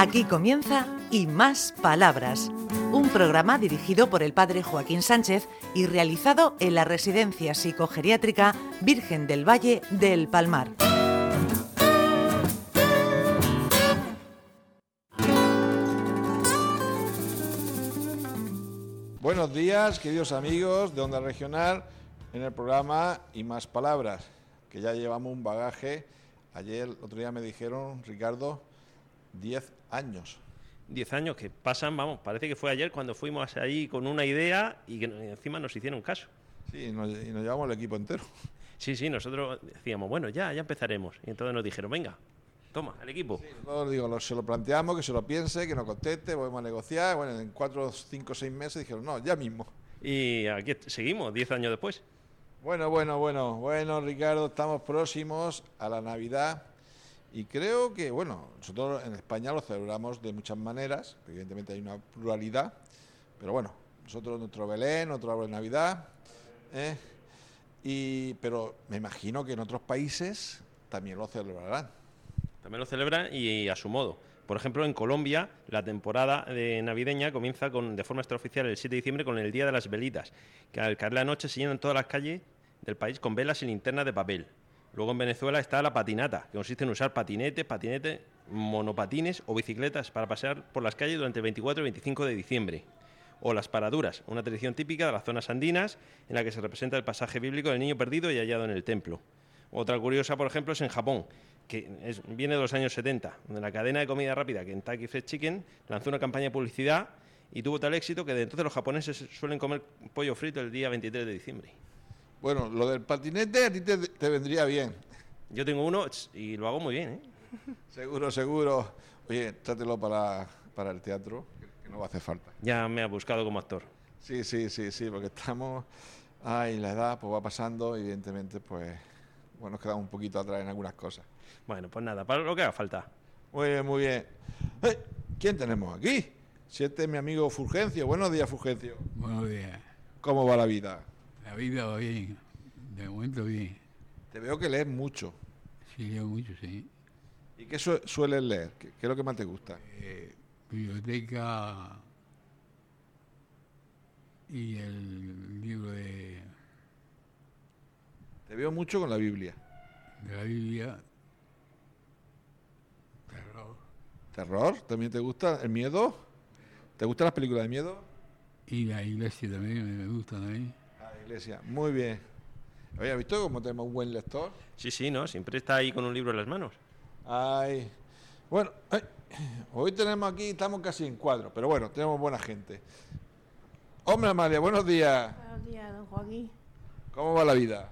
Aquí comienza Y Más Palabras, un programa dirigido por el padre Joaquín Sánchez y realizado en la Residencia Psicogeriátrica Virgen del Valle del Palmar. Buenos días, queridos amigos de Onda Regional, en el programa Y Más Palabras, que ya llevamos un bagaje. Ayer, otro día me dijeron, Ricardo, 10 años. 10 años que pasan, vamos, parece que fue ayer cuando fuimos ahí con una idea y que encima nos hicieron caso. Sí, y nos, y nos llevamos el equipo entero. Sí, sí, nosotros decíamos, bueno, ya, ya empezaremos. Y entonces nos dijeron, venga, toma, el equipo. Sí, nosotros digo, lo- se lo planteamos, que se lo piense, que nos conteste, volvemos a negociar. Bueno, en 4, 5, 6 meses dijeron, no, ya mismo. Y aquí seguimos, 10 años después. Bueno, bueno, bueno, bueno, Ricardo, estamos próximos a la Navidad y creo que, bueno, nosotros en España lo celebramos de muchas maneras, evidentemente hay una pluralidad, pero bueno, nosotros nuestro Belén, nuestro árbol de Navidad, ¿eh? y, pero me imagino que en otros países también lo celebrarán. También lo celebran y a su modo. Por ejemplo, en Colombia, la temporada de navideña comienza con, de forma extraoficial el 7 de diciembre con el Día de las Velitas, que al caer la noche se llenan todas las calles del país con velas y linternas de papel. Luego en Venezuela está la patinata, que consiste en usar patinetes, patinetes, monopatines o bicicletas para pasear por las calles durante el 24 y 25 de diciembre. O las paraduras, una tradición típica de las zonas andinas en la que se representa el pasaje bíblico del niño perdido y hallado en el templo. Otra curiosa, por ejemplo, es en Japón, que viene de los años 70, donde la cadena de comida rápida Kentucky Fried Chicken lanzó una campaña de publicidad y tuvo tal éxito que de entonces los japoneses suelen comer pollo frito el día 23 de diciembre. Bueno, lo del patinete a ti te, te vendría bien, Yo tengo uno y lo hago muy bien, ¿eh? seguro, seguro. Oye, trátelo para, para el teatro, que, que no va a hacer falta. Ya me ha buscado como actor. Sí, sí, sí, sí, porque estamos. Ay, la edad pues va pasando, evidentemente, pues. Bueno, nos quedamos un poquito atrás en algunas cosas. Bueno, pues nada, para lo que haga falta. Muy bien, muy bien. Eh, ¿Quién tenemos aquí? Si este es mi amigo Fulgencio. Buenos días, Fulgencio. Buenos días. ¿Cómo va la vida? La vida va bien. De momento bien. Te veo que lees mucho. Sí, leo mucho, sí. ¿Y qué su- sueles leer? ¿Qué, qué es lo que más te gusta? Eh, biblioteca y el libro de, Te veo mucho con la Biblia. de la Biblia. Terror. ¿Terror? ¿También te gusta? ¿El miedo? ¿Te gustan las películas de miedo? Y la iglesia también me, me gusta también. Iglesia. Muy bien. Oye, ¿has visto cómo tenemos un buen lector? Sí, sí, ¿no? Siempre está ahí con un libro en las manos. Ay. Bueno, ay, hoy tenemos aquí, estamos casi en cuadro, pero bueno, tenemos buena gente. Hombre, Amalia, buenos días. Buenos días, don Joaquín. ¿Cómo va la vida?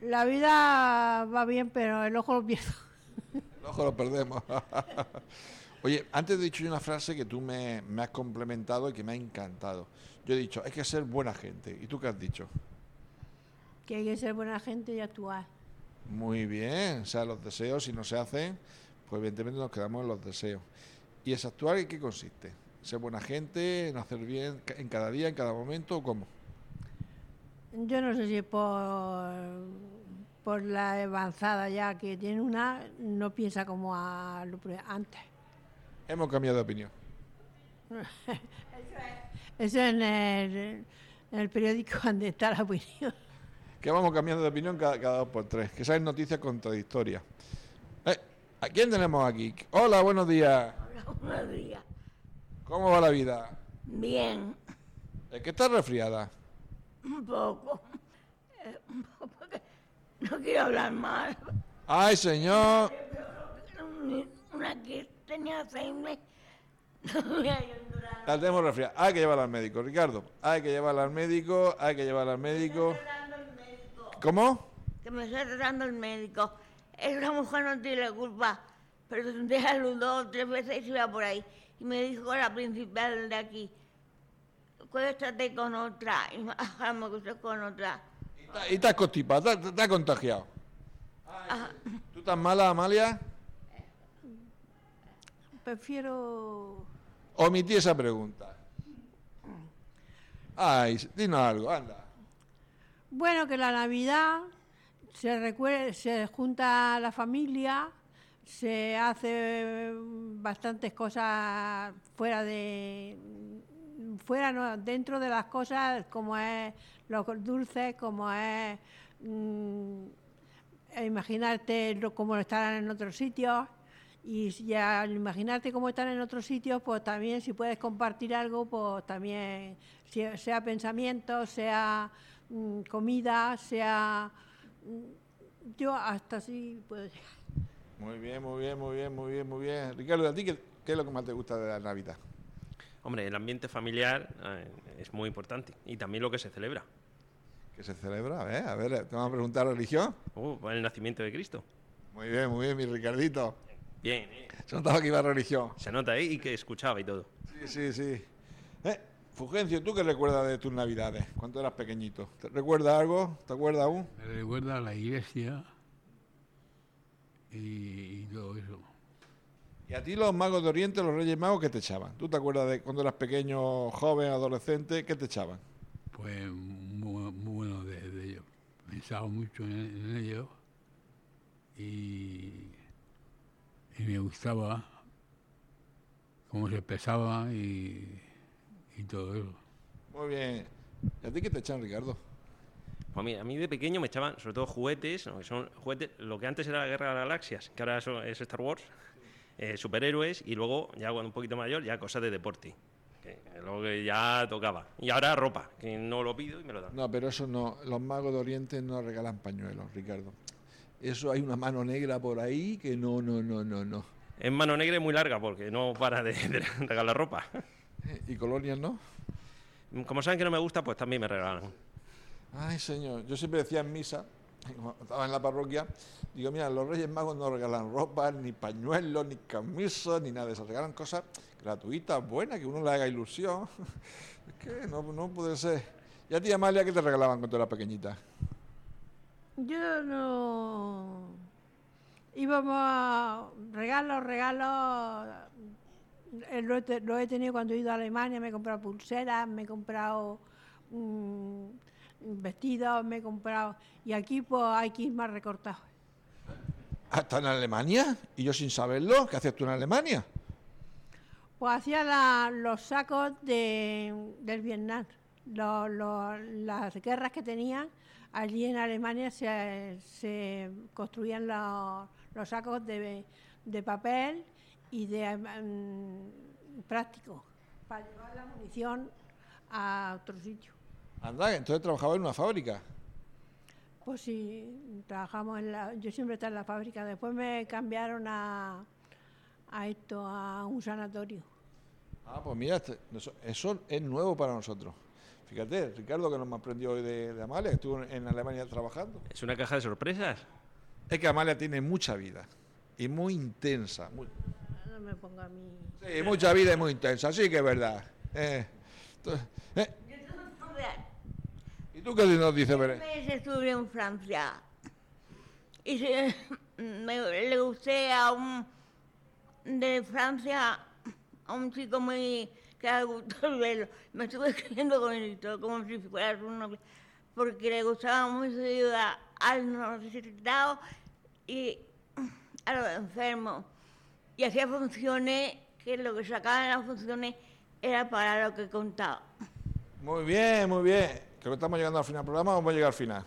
La vida va bien, pero el ojo lo pierdo. El ojo lo perdemos. Oye, antes he dicho yo una frase que tú me, me has complementado y que me ha encantado. Yo he dicho, hay que ser buena gente. ¿Y tú qué has dicho? Que hay que ser buena gente y actuar. Muy bien, o sea, los deseos, si no se hacen, pues evidentemente nos quedamos en los deseos. ¿Y ese actuar en qué consiste? ¿Ser buena gente, en hacer bien en cada día, en cada momento o cómo? Yo no sé si por, por la avanzada ya que tiene una, no piensa como a antes. Hemos cambiado de opinión. Eso en el, en el periódico donde está la opinión. Que vamos cambiando de opinión cada, cada dos por tres. Que salen noticias contradictorias. Eh, ¿A quién tenemos aquí? Hola, buenos días. Buenos días. ¿Cómo va la vida? Bien, ¿Es que estás resfriada? un poco. Eh, un poco porque no quiero hablar mal. ¡Ay, señor! Una que tenía Alzheimer. No me ha ayudado. La tenemos resfriada. Hay que llevarla al médico, Ricardo. Hay que llevarla al médico, hay que llevarla al médico. Tratando el médico. ¿Cómo? Que me está tratando el médico. Esa mujer no tiene la culpa. Pero un día saludó tres veces y se iba por ahí. Y me dijo la principal de aquí. Cuéstate con otra. Y me acosté con otra. Y está- Y estás constipada, has contagiado. ¿Tú estás mala, Amalia? Prefiero... Omití esa pregunta. Ay, dinos algo, anda. Bueno, que la Navidad se, recuer- se junta la familia, se hace bastantes cosas fuera de fuera no, dentro de las cosas como es los dulces como es mm, imaginarte cómo estarán en otros sitios y si al imaginarte cómo están en otros sitios pues también si puedes compartir algo pues también sea, pensamiento sea mm, comida sea mm, yo hasta así puedo llegar. Muy bien, muy bien, muy bien, muy bien, muy bien. Ricardo, ¿a ti qué, qué es lo que más te gusta de la Navidad? Hombre, el ambiente familiar eh, es muy importante y también lo que se celebra. ¿Qué se celebra? A ver, a ver, te vamos a preguntar religión. Uh, el nacimiento de Cristo. Muy bien, muy bien, mi Ricardito. Bien, eh, Se notaba que iba a religión. se nota ahí y que escuchaba y todo. Sí, sí, sí. Eh, Fulgencio, ¿tú qué recuerdas de tus Navidades cuando eras pequeñito? ¿Te recuerdas algo? ¿Te acuerdas aún? Me recuerda a la iglesia y, y todo eso. Y a ti los magos de Oriente, los Reyes Magos, ¿qué te echaban? ¿Tú te acuerdas de cuando eras pequeño, joven, adolescente? ¿Qué te echaban? Pues muy, muy bueno de, de ellos. Pensaba mucho en, en ellos y, gustaba cómo se expresaban y, y todo eso. Muy bien. ¿Y a ti qué te echan, Ricardo? Pues mira, a mí de pequeño me echaban sobre todo juguetes, ¿no? que son juguetes, lo que antes era la Guerra de las Galaxias, que ahora eso es Star Wars, eh, superhéroes y luego, ya cuando un poquito mayor, ya cosas de deporte. Que, luego que ya tocaba. Y ahora ropa, que no lo pido y me lo dan. No, pero eso no. Los magos de Oriente no regalan pañuelos, Ricardo. Eso hay una mano negra por ahí que no, no, no, no, no. Es mano negra y muy larga porque no para de, de regalar ropa. ¿Y colonias no? Como saben que no me gusta, pues también me regalan. Ay, señor. Yo siempre decía en misa, cuando estaba en la parroquia, digo, mira, los Reyes Magos no regalan ropa, ni pañuelos, ni camisas, ni nada de eso. Regalan cosas gratuitas, buenas, que uno le haga ilusión. Es que no, no puede ser. ¿Y a ti, Amalia, qué te regalaban cuando eras pequeñita? Yo no. Íbamos a. Regalos, regalos. eh, Lo he, te- lo he tenido cuando he ido a Alemania, me he comprado pulseras, me he comprado mm, vestidos, me he comprado. Y aquí, pues hay que ir más recortado. ¿Hasta en Alemania? ¿Y yo sin saberlo? ¿Qué hacías tú en Alemania? Pues hacía la- los sacos de, del Vietnam. Lo- lo- las guerras que tenían, allí en Alemania se, se construían los, los sacos de, de papel y de mm, plástico para llevar la munición a otro sitio. Anda, entonces trabajaba en una fábrica. Pues sí, trabajamos en la, yo siempre estaba en la fábrica. Después me cambiaron a, a esto, a un sanatorio. Ah, pues mira, este- eso, eso es nuevo para nosotros. Fíjate, Ricardo, que nos aprendió hoy de, de Amalia, estuvo en Alemania trabajando. Es una caja de sorpresas. Es que Amalia tiene mucha vida y muy intensa. muy- No me ponga a mí. sí, mucha vida y muy intensa, sí que es verdad. Eh, entonces, eh. ¿Y tú qué nos dices, mes estuve en Francia y se- me, le gusté a un de Francia a un chico muy que le gustó verlo. Me estuve escribiendo con él y todo, como si fuera su novio, porque le gustaba mucho ayudar a los necesitados y a los enfermos. Y hacía funciones que lo que sacaban las funciones era para lo que contaba. Muy bien, muy bien. Creo que estamos llegando al final del programa, vamos a llegar al final.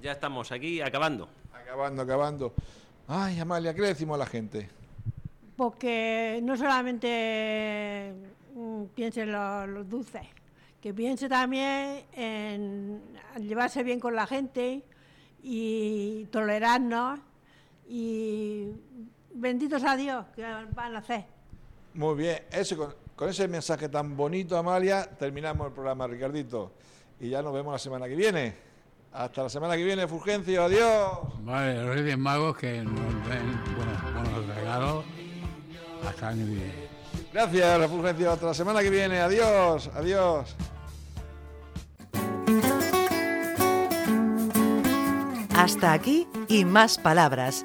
Ya estamos aquí acabando. Acabando, acabando. Ay, Amalia, ¿qué le decimos a la gente? Porque no solamente mm, piense en los, los dulces, que piense también en llevarse bien con la gente y tolerarnos y benditos a Dios que van a hacer. Muy bien, ese, con, con ese mensaje tan bonito, Amalia, terminamos el programa, Ricardito. Y ya nos vemos la semana que viene. Hasta la semana que viene, Fulgencio, adiós. Vale, los Reyes Magos que nos den buenos, buenos regalos hasta el año que viene. Gracias, Fulgencio. Hasta la semana que viene. Adiós, adiós. Hasta aquí y más palabras.